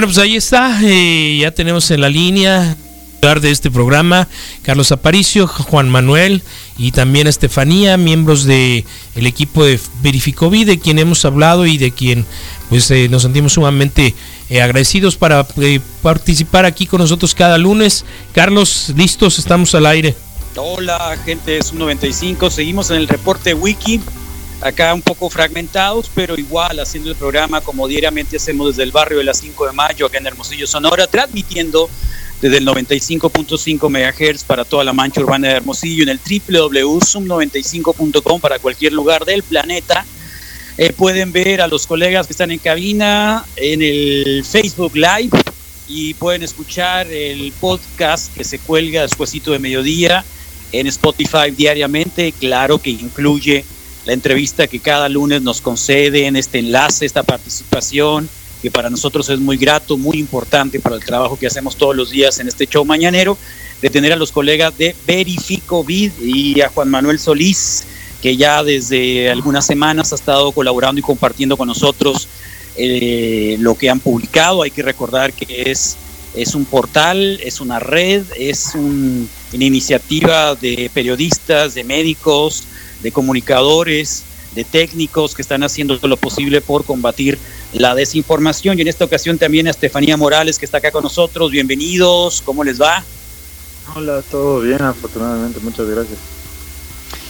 Bueno, pues ahí está, eh, ya tenemos en la línea de este programa, Carlos Aparicio, Juan Manuel y también Estefanía, miembros de el equipo de Verificovid, de quien hemos hablado y de quien pues eh, nos sentimos sumamente eh, agradecidos para participar aquí con nosotros cada lunes. Carlos, listos, estamos al aire. Hola, gente de 95, seguimos en el reporte Wiki, acá un poco fragmentados, pero igual haciendo el programa como diariamente hacemos desde el barrio de las 5 de mayo, acá en Hermosillo, Sonora, transmitiendo desde el 95.5 MHz para toda la mancha urbana de Hermosillo, en el www.sum95.com para cualquier lugar del planeta. Eh, pueden ver a los colegas que están en cabina en el Facebook Live y pueden escuchar el podcast que se cuelga despuesito de mediodía en Spotify diariamente. Claro que incluye la entrevista que cada lunes nos conceden, este enlace, esta participación que para nosotros es muy grato, muy importante para el trabajo que hacemos todos los días en este show mañanero, de tener a los colegas de Verifico Vid y a Juan Manuel Solís, que ya desde algunas semanas ha estado colaborando y compartiendo con nosotros eh, lo que han publicado. Hay que recordar que es, es un portal, es una red, es una iniciativa de periodistas, de médicos, de comunicadores, de técnicos que están haciendo lo posible por combatir la desinformación. Y en esta ocasión también a Estefanía Morales, que está acá con nosotros. Bienvenidos, ¿cómo les va? Hola, todo bien, afortunadamente, muchas gracias.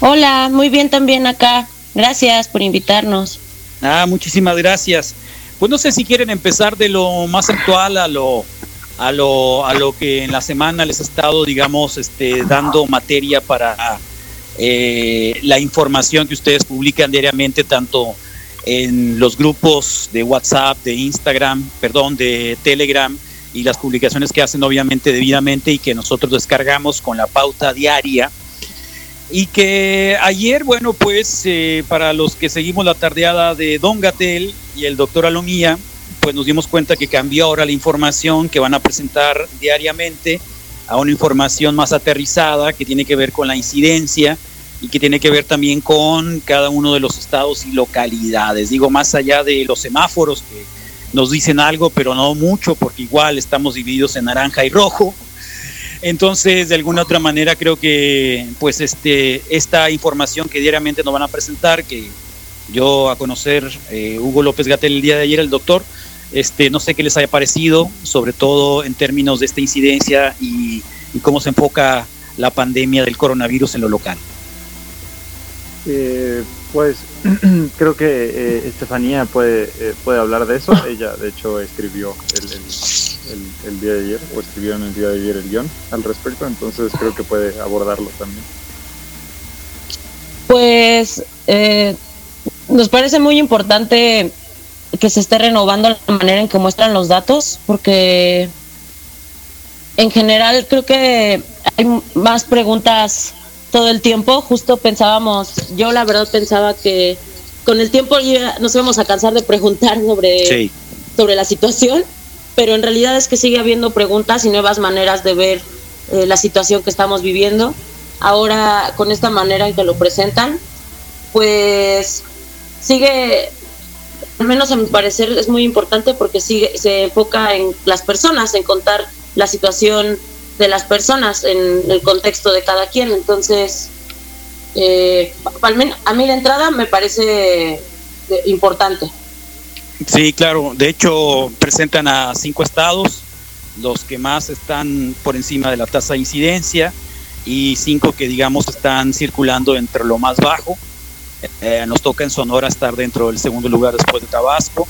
Hola, muy bien también acá. Gracias por invitarnos. Ah, muchísimas gracias. Pues no sé si quieren empezar de lo más actual a lo a lo a lo que en la semana les ha estado, digamos, este dando materia para eh, la información que ustedes publican diariamente tanto en los grupos de WhatsApp, de Instagram, perdón, de Telegram y las publicaciones que hacen obviamente debidamente y que nosotros descargamos con la pauta diaria. Y que ayer, bueno, pues eh, para los que seguimos la tardeada de Don Gatel y el doctor Alomía, pues nos dimos cuenta que cambió ahora la información que van a presentar diariamente a una información más aterrizada que tiene que ver con la incidencia y que tiene que ver también con cada uno de los estados y localidades. Digo, más allá de los semáforos que nos dicen algo, pero no mucho, porque igual estamos divididos en naranja y rojo. Entonces, de alguna otra manera, creo que pues este, esta información que diariamente nos van a presentar, que yo a conocer eh, Hugo López Gatel el día de ayer, el doctor, este, no sé qué les haya parecido, sobre todo en términos de esta incidencia y, y cómo se enfoca la pandemia del coronavirus en lo local. Eh, pues creo que eh, Estefanía puede, eh, puede hablar de eso. Ella, de hecho, escribió el, el, día de ayer, o escribió en el día de ayer el guion al respecto, entonces creo que puede abordarlo también. Pues nos parece muy importante que se esté renovando la manera en que muestran los datos, porque en general creo que hay más preguntas todo el tiempo. Justo pensábamos, yo la verdad pensaba que con el tiempo ya nos íbamos a cansar de preguntar sobre, sobre la situación, pero en realidad es que sigue habiendo preguntas y nuevas maneras de ver eh, la situación que estamos viviendo. Ahora, con esta manera en que lo presentan, pues sigue, al menos a mi parecer, es muy importante porque sigue, se enfoca en las personas, en contar la situación de las personas en el contexto de cada quien. Entonces, eh, a mí la entrada me parece eh, importante. Sí, claro. De hecho, presentan a cinco estados, los que más están por encima de la tasa de incidencia y cinco que, digamos, están circulando entre lo más bajo. Eh, nos toca en Sonora estar dentro del segundo lugar después de Tabasco.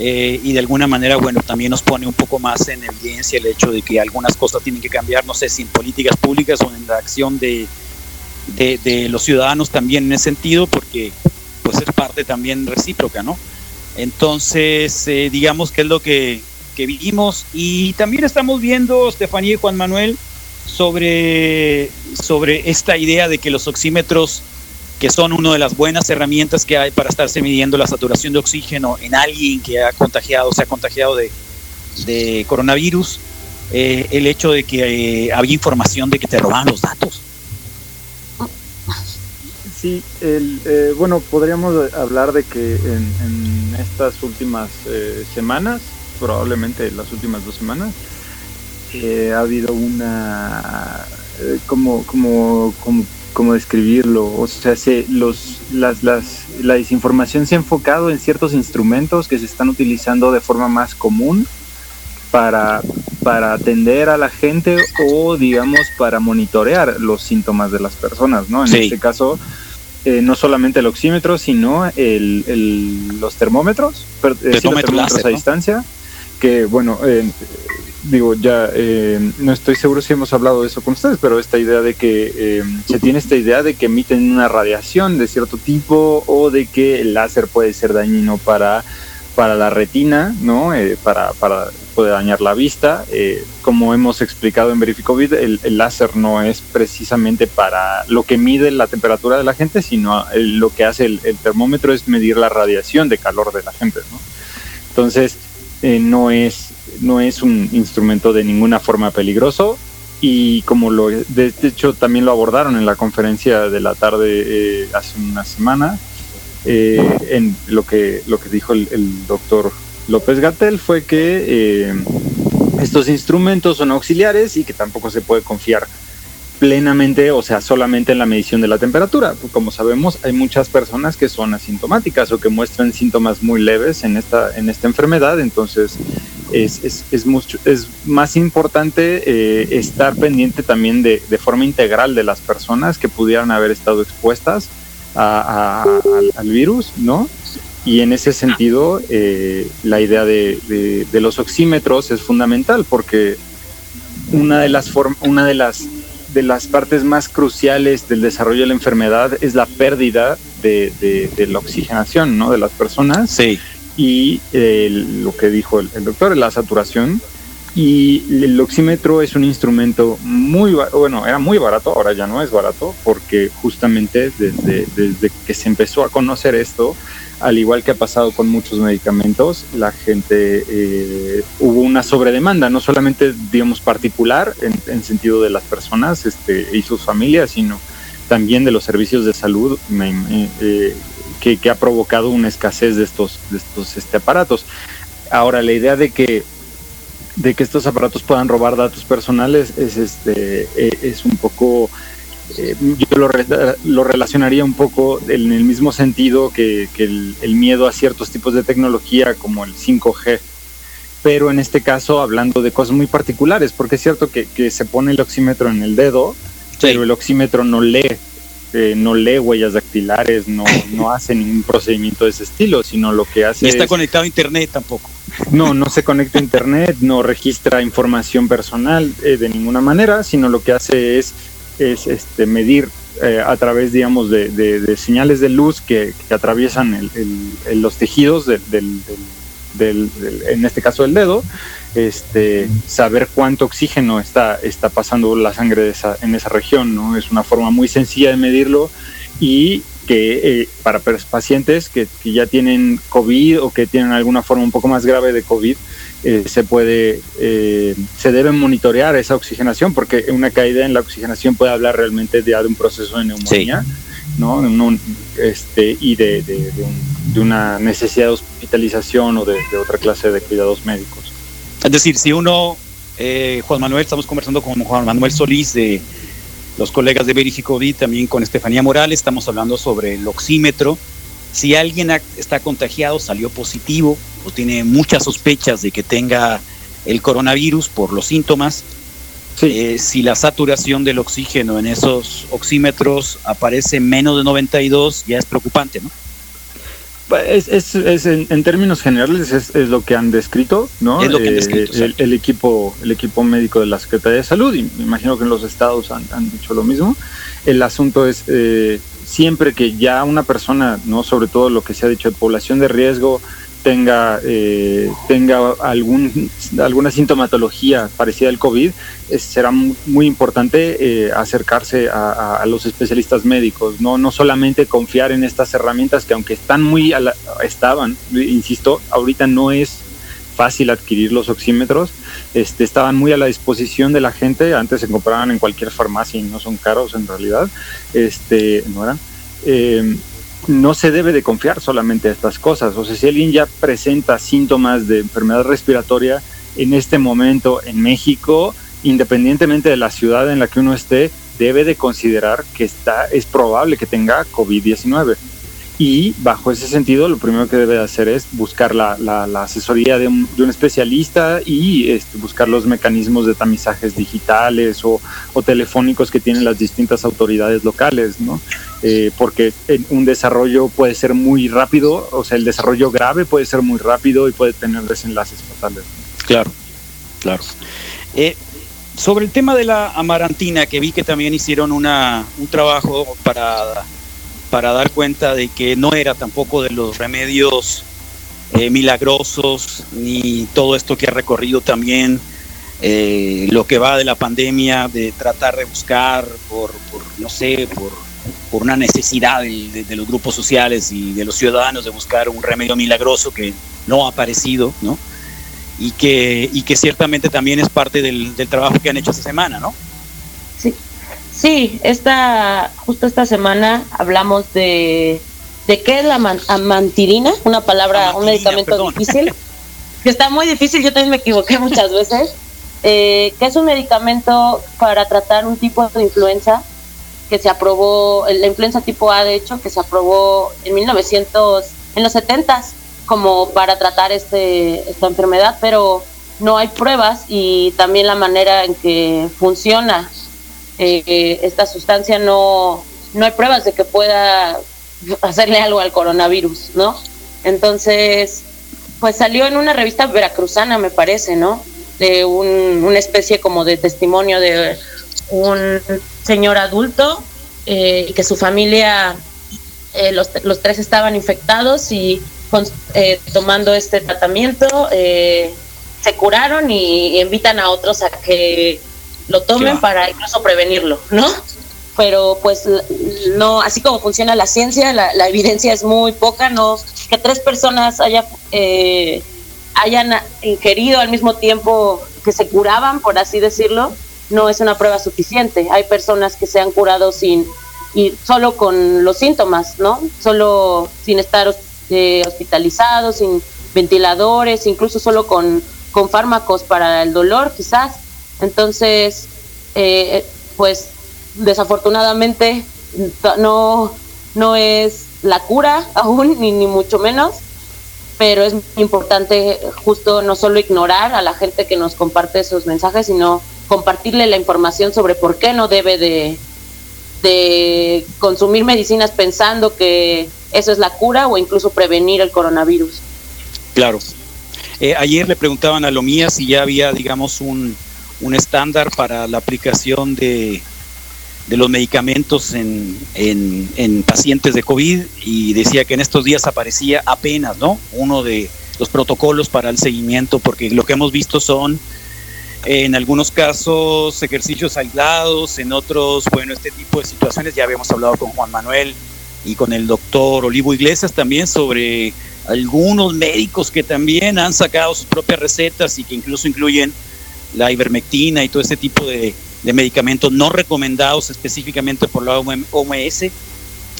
Eh, y de alguna manera, bueno, también nos pone un poco más en evidencia el hecho de que algunas cosas tienen que cambiar, no sé si en políticas públicas o en la acción de, de, los ciudadanos también en ese sentido, porque pues es parte también recíproca, ¿no? Entonces, eh, digamos que es lo que, que vivimos y también estamos viendo, Estefanía y Juan Manuel, sobre, sobre esta idea de que los oxímetros que son una de las buenas herramientas que hay para estarse midiendo la saturación de oxígeno en alguien que ha contagiado, se ha contagiado de, de coronavirus, eh, el hecho de que eh, había información de que te robaban los datos. Sí, el, eh, bueno, podríamos hablar de que en, en estas últimas semanas probablemente las últimas dos semanas, eh, ha habido una, eh, como, como, como, como describirlo, o sea, se, los, las, las, la desinformación se ha enfocado en ciertos instrumentos que se están utilizando de forma más común para, para atender a la gente o digamos para monitorear los síntomas de las personas, ¿no? En este caso, eh, no solamente el oxímetro, sino el, los termómetros, eh, termómetros a distancia, que bueno, eh, digo, ya no estoy seguro si hemos hablado de eso con ustedes, pero esta idea de que se tiene esta idea de que emiten una radiación de cierto tipo o de que el láser puede ser dañino para para la retina, ¿no? para, para puede dañar la vista. Eh, como hemos explicado en Verificovid, el, el láser no es precisamente para lo que mide la temperatura de la gente, sino lo que hace el, termómetro es medir la radiación de calor de la gente. Entonces, eh, no, es, no es un instrumento de ninguna forma peligroso y como lo de hecho también lo abordaron en la conferencia de la tarde eh, hace una semana en lo que lo que dijo el, el doctor López Gatel fue que eh, estos instrumentos son auxiliares y que tampoco se puede confiar plenamente, o sea, solamente en la medición de la temperatura. Como sabemos, hay muchas personas que son asintomáticas o que muestran síntomas muy leves en esta, en esta enfermedad, entonces es, es, es, mucho, es más importante eh, estar pendiente también de, de, forma integral de las personas que pudieran haber estado expuestas al, al, virus, ¿no? Y en ese sentido, eh, la idea de, los oxímetros es fundamental porque una de las, una de las, de las partes más cruciales del desarrollo de la enfermedad es la pérdida de, la oxigenación ¿no? de las personas. Sí. Y eh, lo que dijo el, doctor, la saturación. Y el oxímetro es un instrumento muy, bueno, era muy barato, ahora ya no es barato, porque justamente desde, desde que se empezó a conocer esto, al igual que ha pasado con muchos medicamentos, la gente eh, hubo una sobredemanda, no solamente, digamos, particular en, sentido de las personas este, y sus familias, sino también de los servicios de salud eh, que, ha provocado una escasez de estos, de estos este, aparatos. Ahora, la idea de que de que estos aparatos puedan robar datos personales es este e, es un poco eh, yo lo, lo, relacionaría un poco en el mismo sentido que, el, miedo a ciertos tipos de tecnología como el 5G, pero en este caso hablando de cosas muy particulares, porque es cierto que, se pone el oxímetro en el dedo, pero el oxímetro no lee, eh, no lee huellas dactilares, no, no hace ningún procedimiento de ese estilo, sino lo que hace... No está conectado a Internet tampoco. No, no se conecta a Internet, no registra información personal eh, de ninguna manera, sino lo que hace es es este, medir eh, a través, digamos, de, señales de luz que, atraviesan los tejidos del, en este caso del dedo, este, saber cuánto oxígeno está, está pasando la sangre de esa, en esa región, ¿no? Es una forma muy sencilla de medirlo y que eh, para pacientes que, que, ya tienen COVID o que tienen alguna forma un poco más grave de COVID, eh, se puede, eh, se debe monitorear esa oxigenación, porque una caída en la oxigenación puede hablar realmente de, un proceso de neumonía, ¿no? este, y de, una necesidad de hospitalización o de, otra clase de cuidados médicos. Es decir, si uno, eh, Juan Manuel, estamos conversando con Juan Manuel Solís de los colegas de Verificovid, también con Estefanía Morales, estamos hablando sobre el oxímetro. Si alguien está contagiado, salió positivo, tiene muchas sospechas de que tenga el coronavirus por los síntomas, eh, si la saturación del oxígeno en esos oxímetros aparece menos de 92, ya es preocupante, ¿no? Es, es, en, términos generales es, lo que han descrito, ¿no? Es lo que han descrito, eh, el, equipo, el equipo médico de la Secretaría de Salud, y me imagino que en los estados han, dicho lo mismo. El asunto es eh, siempre que ya una persona, no sobre todo lo que se ha dicho de población de riesgo, tenga, eh, tenga algún, alguna sintomatología parecida al COVID, será muy, importante eh, acercarse a, los especialistas médicos, ¿no? no solamente confiar en estas herramientas que aunque están muy estaban, insisto, ahorita no es fácil adquirir los oxímetros, este, estaban muy a la disposición de la gente, antes se compraban en cualquier farmacia y no son caros en realidad, este, no eran. Eh, no se debe de confiar solamente a estas cosas. O sea, si alguien ya presenta síntomas de enfermedad respiratoria en este momento en México, independientemente de la ciudad en la que uno esté, debe de considerar que está, es probable que tenga COVID-19 y bajo ese sentido lo primero que debe hacer es buscar la, la, asesoría de un, de un, especialista y este, buscar los mecanismos de tamizajes digitales o, o, telefónicos que tienen las distintas autoridades locales, ¿no? Eh, porque un desarrollo puede ser muy rápido, o sea, el desarrollo grave puede ser muy rápido y puede tener desenlaces fatales. Claro, claro. Eh, sobre el tema de la amarantina, que vi que también hicieron una, un trabajo para para dar cuenta de que no era tampoco de los remedios eh, milagrosos, ni todo esto que ha recorrido también eh, lo que va de la pandemia, de tratar de buscar por, no sé, por, por una necesidad de, los grupos sociales y de los ciudadanos de buscar un remedio milagroso que no ha aparecido, ¿no? Y que, y que ciertamente también es parte del, del trabajo que han hecho esta semana, ¿no? Sí, Sí, esta, justo esta semana hablamos de, de qué es la amantirina, una palabra, un medicamento difícil, que está muy difícil, yo también me equivoqué muchas veces, eh, que es un medicamento para tratar un tipo de influenza que se aprobó, la influenza tipo A de hecho, que se aprobó en 1900, en los 70 como para tratar este, esta enfermedad, pero no hay pruebas y también la manera en que funciona eh, esta sustancia no, no hay pruebas de que pueda hacerle algo al coronavirus, ¿no? Entonces, pues salió en una revista veracruzana, me parece, ¿no? De un, una especie como de testimonio de un señor adulto eh, y que su familia, eh, los, los, tres estaban infectados y eh, tomando este tratamiento se curaron y invitan a otros a que lo tomen para incluso prevenirlo, ¿no? Pero pues no, así como funciona la ciencia, la, evidencia es muy poca, no que tres personas haya, eh, hayan ingerido al mismo tiempo que se curaban, por así decirlo, no es una prueba suficiente. Hay personas que se han curado sin y solo con los síntomas, ¿no? Solo sin estar eh, hospitalizados, sin ventiladores, incluso solo con, con fármacos para el dolor, quizás. Entonces, eh, pues desafortunadamente no, no es la cura aún, ni, ni mucho menos, pero es importante justo no solo ignorar a la gente que nos comparte esos mensajes, sino compartirle la información sobre por qué no debe de, consumir medicinas pensando que eso es la cura o incluso prevenir el coronavirus. Claro. Eh, ayer le preguntaban a Lomía si ya había, digamos, un, un estándar para la aplicación de, de los medicamentos en, en, pacientes de COVID y decía que en estos días aparecía apenas, ¿no? Uno de los protocolos para el seguimiento, porque lo que hemos visto son en algunos casos ejercicios aislados, en otros, bueno, este tipo de situaciones, ya habíamos hablado con Juan Manuel y con el doctor Olivo Iglesias también sobre algunos médicos que también han sacado sus propias recetas y que incluso incluyen la ivermectina y todo ese tipo de, medicamentos no recomendados específicamente por la OMS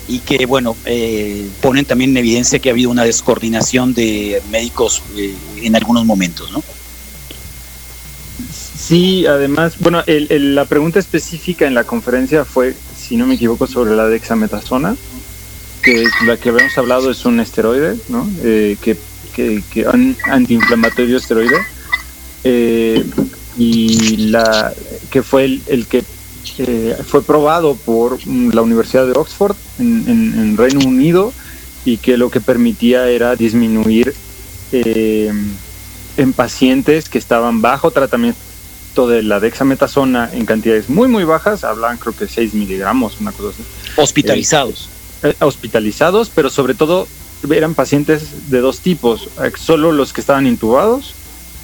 y que, bueno, eh, ponen también en evidencia que ha habido una descoordinación de médicos eh, en algunos momentos, ¿no? Sí, además, bueno, la pregunta específica en la conferencia fue, si no me equivoco, sobre la dexametasona, que la que habíamos hablado es un esteroide, ¿no? Eh, que, que, que antiinflamatorio esteroide. Eh, y la que fue el, que eh, fue probado por la Universidad de Oxford en, Reino Unido y que lo que permitía era disminuir eh, en pacientes que estaban bajo tratamiento de la dexametasona en cantidades muy muy bajas, hablan creo que 6 miligramos, una cosa así. Hospitalizados. Eh, hospitalizados, pero sobre todo eran pacientes de dos tipos, solo los que estaban intubados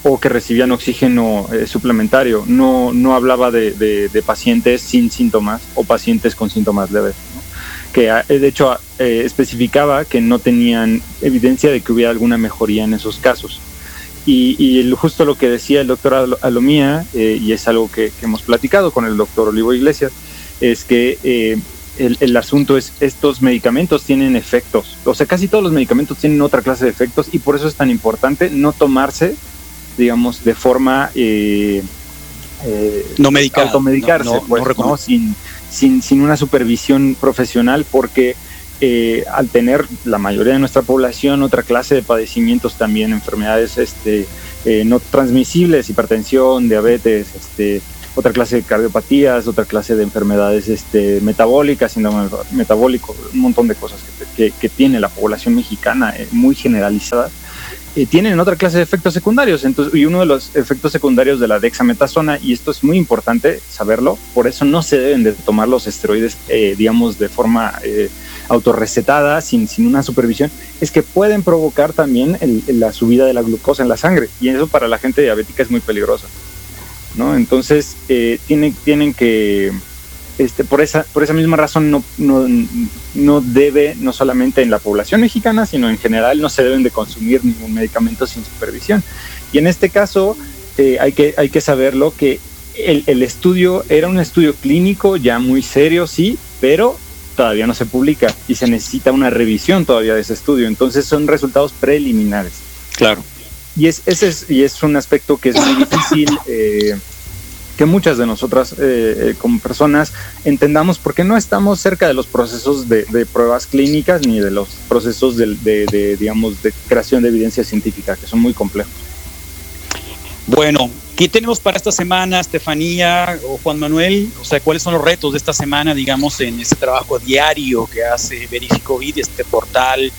o que recibían oxígeno eh, suplementario. No, no hablaba de, de, pacientes sin síntomas o pacientes con síntomas leves. Que ah, de hecho eh, especificaba que no tenían evidencia de que hubiera alguna mejoría en esos casos. Y, y justo lo que decía el doctor Alomía, eh, y es algo que, hemos platicado con el doctor Olivo Iglesias, es que el, el, asunto es, estos medicamentos tienen efectos, o sea, casi todos los medicamentos tienen otra clase de efectos y por eso es tan importante no tomarse, digamos, de forma... Eh, eh, no medicada, automedicarse, no, pues, no, Sin, sin, sin, una supervisión profesional, porque eh, al tener la mayoría de nuestra población otra clase de padecimientos también, enfermedades este, eh, no transmisibles, hipertensión, diabetes, este, otra clase de cardiopatías, otra clase de enfermedades este, metabólicas, síndrome metabólico, un montón de cosas que, que, tiene la población mexicana eh, muy generalizada, tienen otra clase de efectos secundarios. Entonces, y uno de los efectos secundarios de la dexametasona, y esto es muy importante saberlo, por eso no se deben de tomar los esteroides, digamos, de forma autorrecetada, sin, sin una supervisión, es que pueden provocar también la subida de la glucosa en la sangre. Y eso para la gente diabética es muy peligroso. ¿no? Entonces, eh, tienen, tienen que, este, por, esa, por esa misma razón, no, no, no debe, no solamente en la población mexicana, sino en general, no se deben de consumir ningún medicamento sin supervisión. Y en este caso, eh, hay, que, hay que saberlo que el, el estudio era un estudio clínico ya muy serio, sí, pero todavía no se publica y se necesita una revisión todavía de ese estudio. Entonces son resultados preliminares. Claro. Y es, ese es, y es un aspecto que es muy difícil eh, que muchas de nosotras eh, eh, como personas entendamos porque no estamos cerca de los procesos de, pruebas clínicas ni de los procesos de, de, digamos, de creación de evidencia científica, que son muy complejos. Bueno, ¿qué tenemos para esta semana, Estefanía o Juan Manuel? O sea, ¿cuáles son los retos de esta semana, digamos, en ese trabajo diario que hace Verifico Vid, este portal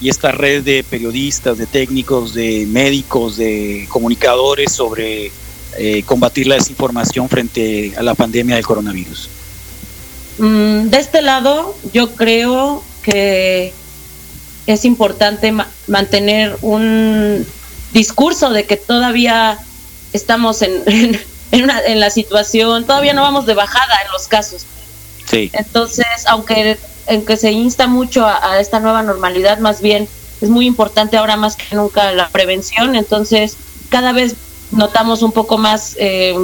y esta red de periodistas, de técnicos, de médicos, de comunicadores sobre eh, combatir la desinformación frente a la pandemia del coronavirus? Mm, de este lado, yo creo que es importante mantener un discurso de que todavía estamos en, en, la situación, todavía no vamos de bajada en los casos. Sí. Entonces, aunque en que se insta mucho a, esta nueva normalidad, más bien es muy importante ahora más que nunca la prevención, entonces cada vez notamos un poco más, eh,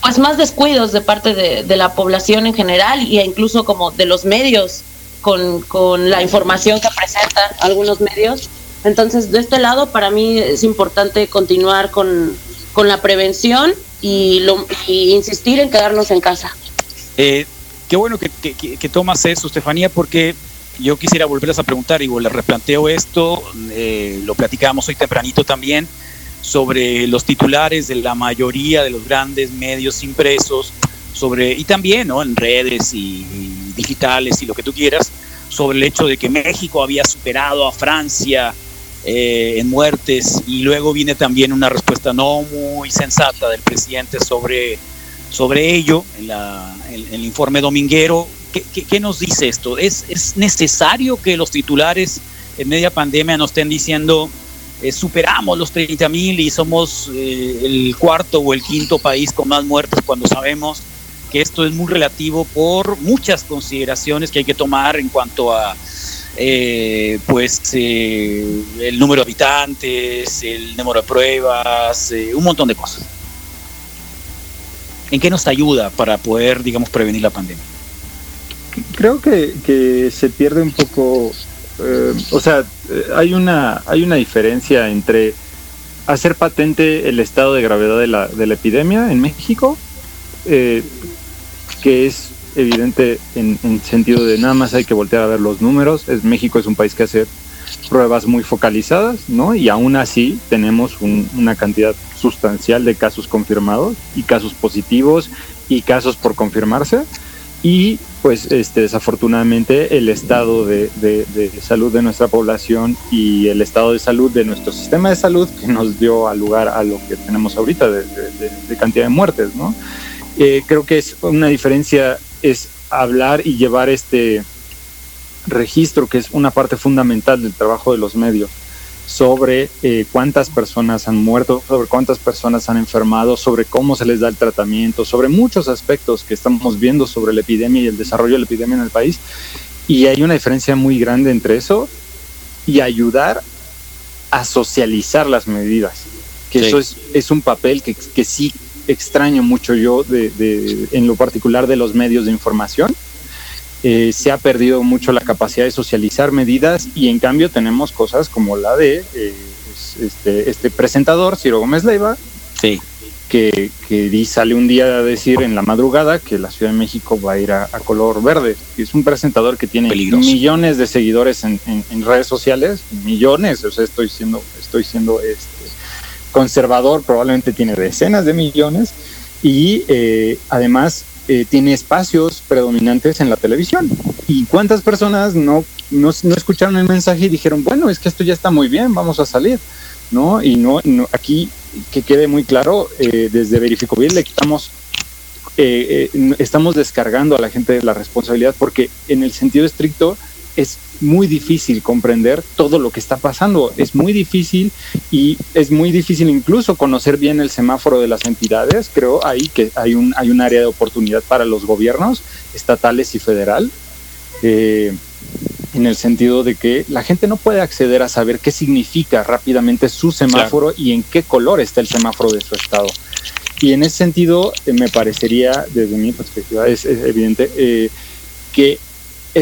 pues más descuidos de parte de, la población en general e incluso como de los medios con, con la información que presentan algunos medios. Entonces, de este lado, para mí es importante continuar con, con la prevención y, lo, y insistir en quedarnos en casa. Eh, qué bueno que, que, tomas eso, Estefanía, porque yo quisiera volverles a preguntar, y le replanteo esto, eh, lo platicábamos hoy tempranito también, sobre los titulares de la mayoría de los grandes medios impresos, sobre, y también ¿no? en redes y, digitales y lo que tú quieras, sobre el hecho de que México había superado a Francia eh, en muertes y luego viene también una respuesta no muy sensata del presidente sobre sobre ello en, la, el informe dominguero. ¿Qué, ¿Qué, nos dice esto? ¿Es, ¿Es necesario que los titulares en media pandemia nos estén diciendo eh, superamos los 30 mil y somos eh, el cuarto o el quinto país con más muertes cuando sabemos que esto es muy relativo por muchas consideraciones que hay que tomar en cuanto a eh, pues el número de habitantes, el número de pruebas, un montón de cosas. ¿En qué nos ayuda para poder, digamos, prevenir la pandemia? Creo que, se pierde un poco, eh, o sea, eh, hay una, hay una diferencia entre hacer patente el estado de gravedad de la, de la epidemia en México, eh, que es evidente en, en, sentido de nada más hay que voltear a ver los números. Es, México es un país que hace pruebas muy focalizadas, ¿no? Y aún así tenemos una cantidad sustancial de casos confirmados y casos positivos y casos por confirmarse. Y pues este, desafortunadamente el estado de, salud de nuestra población y el estado de salud de nuestro sistema de salud que nos dio al lugar a lo que tenemos ahorita de, cantidad de muertes, ¿no? Eh, creo que es una diferencia es hablar y llevar este registro, que es una parte fundamental del trabajo de los medios, sobre eh, cuántas personas han muerto, sobre cuántas personas han enfermado, sobre cómo se les da el tratamiento, sobre muchos aspectos que estamos viendo sobre la epidemia y el desarrollo de la epidemia en el país. Y hay una diferencia muy grande entre eso y ayudar a socializar las medidas, que eso es, es, un papel que, que sí extraño mucho yo de, de, en lo particular de los medios de información, eh, se ha perdido mucho la capacidad de socializar medidas y en cambio tenemos cosas como la de eh, este, este presentador, Ciro Gómez Leiva, sí. que, que sale un día a decir en la madrugada que la Ciudad de México va a ir a, color verde. Es un presentador que tiene millones de seguidores en, redes sociales, millones, o sea, estoy siendo, estoy siendo este, conservador, probablemente tiene decenas de millones y eh, además eh, tiene espacios predominantes en la televisión. ¿Y cuántas personas no, no, escucharon el mensaje y dijeron, bueno, es que esto ya está muy bien, vamos a salir? ¿No? Y no, aquí que quede muy claro, eh, desde Verificovil le quitamos, eh, estamos descargando a la gente la responsabilidad porque en el sentido estricto es muy difícil comprender todo lo que está pasando. Es muy difícil y es muy difícil incluso conocer bien el semáforo de las entidades. Creo ahí que hay un, hay un área de oportunidad para los gobiernos estatales y federal. Eh, en el sentido de que la gente no puede acceder a saber qué significa rápidamente su semáforo y en qué color está el semáforo de su estado. Y en ese sentido, eh, me parecería, desde mi perspectiva, es, evidente eh, que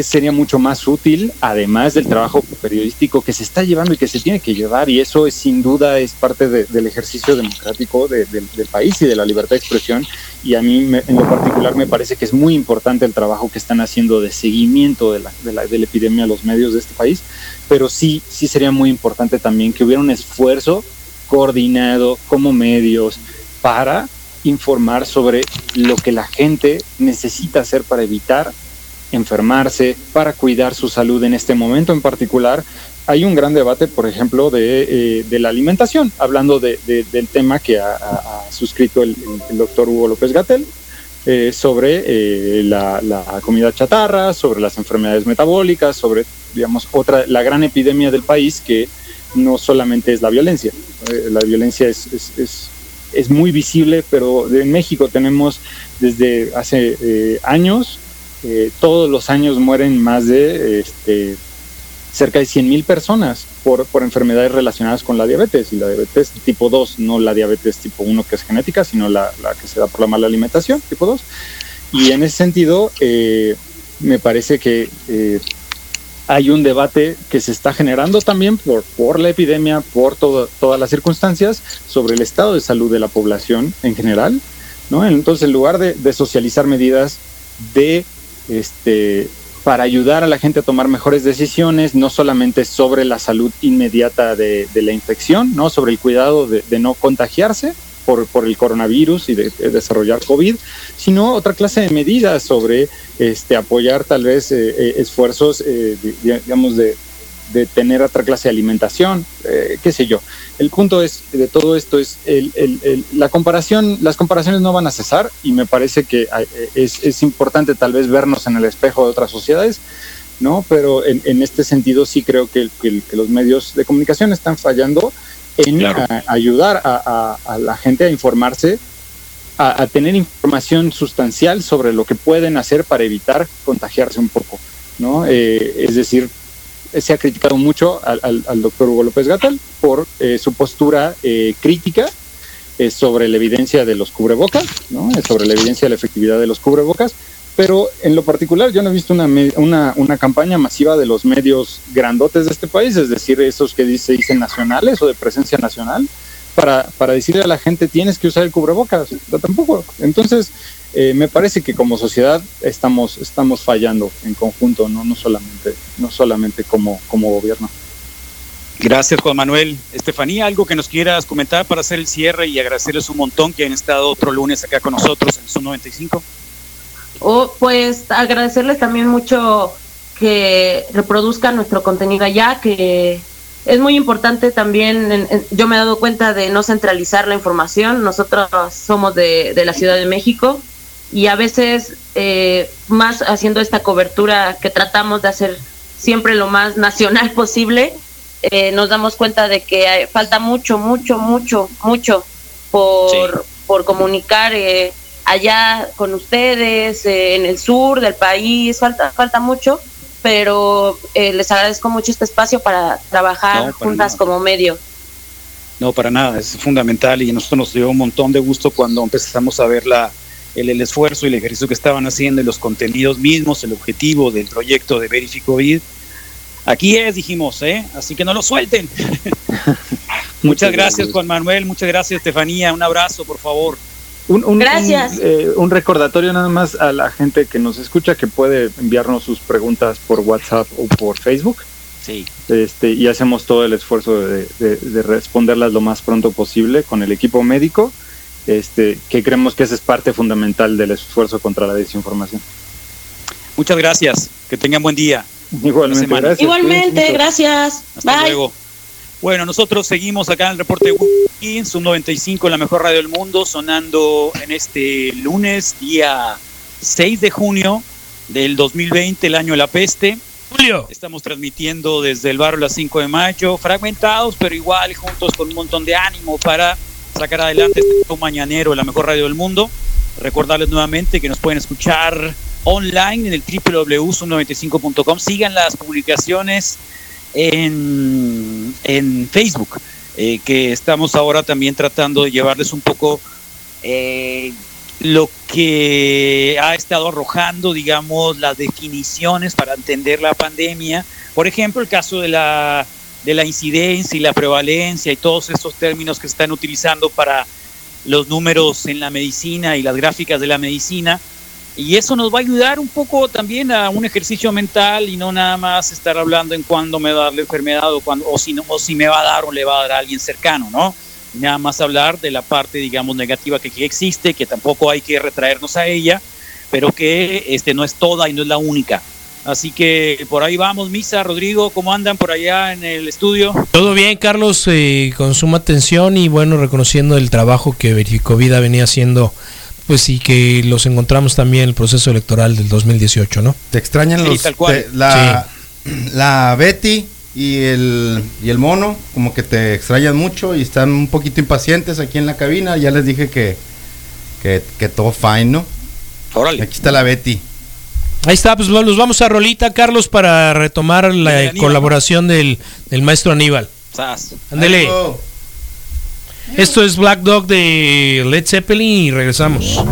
sería mucho más útil, además del trabajo periodístico que se está llevando y que se tiene que llevar, y eso es sin duda es parte del ejercicio democrático del país y de la libertad de expresión, y a mí en lo particular me parece que es muy importante el trabajo que están haciendo de seguimiento de la, la, la epidemia a los medios de este país, pero sí, sí sería muy importante también que hubiera un esfuerzo coordinado como medios para informar sobre lo que la gente necesita hacer para evitar enfermarse, para cuidar su salud en este momento en particular. Hay un gran debate, por ejemplo, de, eh, la alimentación, hablando de, del tema que ha, suscrito el, doctor Hugo López Gatel, eh, sobre eh, la, comida chatarra, sobre las enfermedades metabólicas, sobre, digamos, otra, la gran epidemia del país que no solamente es la violencia. la violencia es, es, es, muy visible, pero en México tenemos desde hace años eh, todos los años mueren más de este, cerca de 100 mil personas por, por, enfermedades relacionadas con la diabetes y la diabetes tipo 2, no la diabetes tipo 1 que es genética, sino la, que se da por la mala alimentación tipo 2. Y en ese sentido, eh, me parece que eh, hay un debate que se está generando también por, por la epidemia, por todas las circunstancias, sobre el estado de salud de la población en general. ¿no? Entonces, en lugar de, de socializar medidas de este, para ayudar a la gente a tomar mejores decisiones, no solamente sobre la salud inmediata de, la infección, ¿no? sobre el cuidado de, no contagiarse por, el coronavirus y de, desarrollar COVID, sino otra clase de medidas sobre este, apoyar tal vez eh, eh, esfuerzos, eh, digamos, de, de tener otra clase de alimentación, eh, qué sé yo. El punto es de todo esto es el, el, la comparación, las comparaciones no van a cesar y me parece que eh, es, es importante tal vez vernos en el espejo de otras sociedades, ¿no? Pero en, en este sentido sí creo que, que, los medios de comunicación están fallando en ayudar a, a, la gente a informarse, a, a tener información sustancial sobre lo que pueden hacer para evitar contagiarse un poco, ¿no? Eh, es decir, se ha criticado mucho al, al, doctor Hugo López Gatal por eh, su postura eh, crítica eh, sobre la evidencia de los cubrebocas, ¿no? sobre la evidencia de la efectividad de los cubrebocas, pero en lo particular yo no he visto una, una, una campaña masiva de los medios grandotes de este país, es decir, esos que se dicen nacionales o de presencia nacional, para, para decirle a la gente tienes que usar el cubrebocas, tampoco. Entonces, eh, me parece que como sociedad estamos, estamos fallando en conjunto, no, no solamente, no solamente como, como gobierno. Gracias, Juan Manuel. Estefanía, algo que nos quieras comentar para hacer el cierre y agradecerles un montón que han estado otro lunes acá con nosotros en Zoom 95. Oh, pues agradecerles también mucho que reproduzcan nuestro contenido allá, que es muy importante también, yo me he dado cuenta de no centralizar la información, nosotros somos de, de la Ciudad de México y a veces eh, más haciendo esta cobertura que tratamos de hacer siempre lo más nacional posible, eh, nos damos cuenta de que falta mucho, mucho, mucho, mucho por, por comunicar eh, allá con ustedes, en el sur del país, falta, falta mucho, pero les agradezco mucho este espacio para trabajar juntas como medio. No, para nada, es fundamental y a nosotros nos dio un montón de gusto cuando empezamos a ver la, el, el, esfuerzo y el ejercicio que estaban haciendo y los contenidos mismos, el objetivo del proyecto de Verificovid. Aquí es, dijimos, ¿eh? así que no lo suelten. muchas gracias, Juan Manuel, muchas gracias, Estefanía. Un abrazo, por favor. Un, un, Gracias. Un, eh, un, recordatorio nada más a la gente que nos escucha que puede enviarnos sus preguntas por WhatsApp o por Facebook. Sí. Este, y hacemos todo el esfuerzo de, de, de, responderlas lo más pronto posible con el equipo médico, este, que creemos que esa es parte fundamental del esfuerzo contra la desinformación. Muchas gracias. Que tengan buen día. Igualmente, gracias. Igualmente, gracias. Hasta Bye. luego. Bueno, nosotros seguimos acá en el reporte de Wiki, Sub 95, la mejor radio del mundo, sonando en este lunes, día 6 de junio del 2020, el año de la peste. Julio. Estamos transmitiendo desde el barrio las 5 de mayo, fragmentados, pero igual juntos con un montón de ánimo para sacar adelante este mañanero, la mejor radio del mundo. Recordarles nuevamente que nos pueden escuchar online en el www.sub95.com. Sigan las publicaciones en, en Facebook, eh, que estamos ahora también tratando de llevarles un poco eh, lo que ha estado arrojando, digamos, las definiciones para entender la pandemia. Por ejemplo, el caso de la, de la incidencia y la prevalencia y todos estos términos que están utilizando para los números en la medicina y las gráficas de la medicina. Y eso nos va a ayudar un poco también a un ejercicio mental y no nada más estar hablando en cuándo me va a dar la enfermedad o, o, si, no, o si me va a dar o le va a dar a alguien cercano, ¿no? Nada más hablar de la parte, digamos, negativa que, que existe, que tampoco hay que retraernos a ella, pero que este, no es toda y no es la única. Así que por ahí vamos, Misa, Rodrigo, ¿cómo andan por allá en el estudio? Todo bien, Carlos, eh, con suma atención y bueno, reconociendo el trabajo que Verificovida venía haciendo pues sí que los encontramos también en el proceso electoral del 2018, ¿no? Te extrañan Sí, los tal cual. te- la, la Betty y el y el mono, como que te extrañan mucho y están un poquito impacientes aquí en la cabina. Ya les dije que que, que todo fine, ¿no? Órale. Aquí está la Betty. Ahí está, pues nos vamos a Rolita, Carlos, para retomar la Aníbal, colaboración del, del maestro Aníbal. Ándele. Esto es Black Dog de Led Zeppelin y regresamos.